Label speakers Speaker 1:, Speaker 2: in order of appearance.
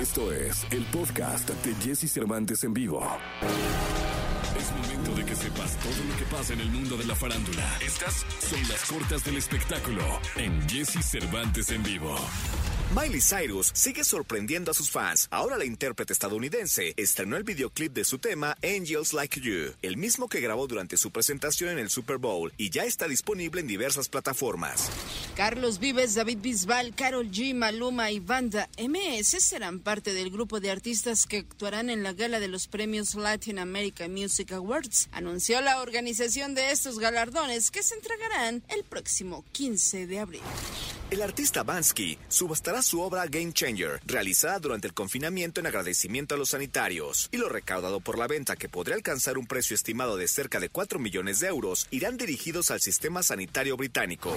Speaker 1: Esto es el podcast de Jesse Cervantes en vivo. Es momento de que sepas todo lo que pasa en el mundo de la farándula. Estas son las cortas del espectáculo en Jesse Cervantes en vivo.
Speaker 2: Miley Cyrus sigue sorprendiendo a sus fans. Ahora la intérprete estadounidense estrenó el videoclip de su tema Angels Like You, el mismo que grabó durante su presentación en el Super Bowl y ya está disponible en diversas plataformas.
Speaker 3: Carlos Vives, David Bisbal, Carol G, Maluma y Banda MS serán parte del grupo de artistas que actuarán en la gala de los premios Latin America Music Awards. Anunció la organización de estos galardones que se entregarán el próximo 15 de abril.
Speaker 2: El artista Bansky subastará su obra Game Changer, realizada durante el confinamiento en agradecimiento a los sanitarios, y lo recaudado por la venta, que podría alcanzar un precio estimado de cerca de 4 millones de euros, irán dirigidos al sistema sanitario británico.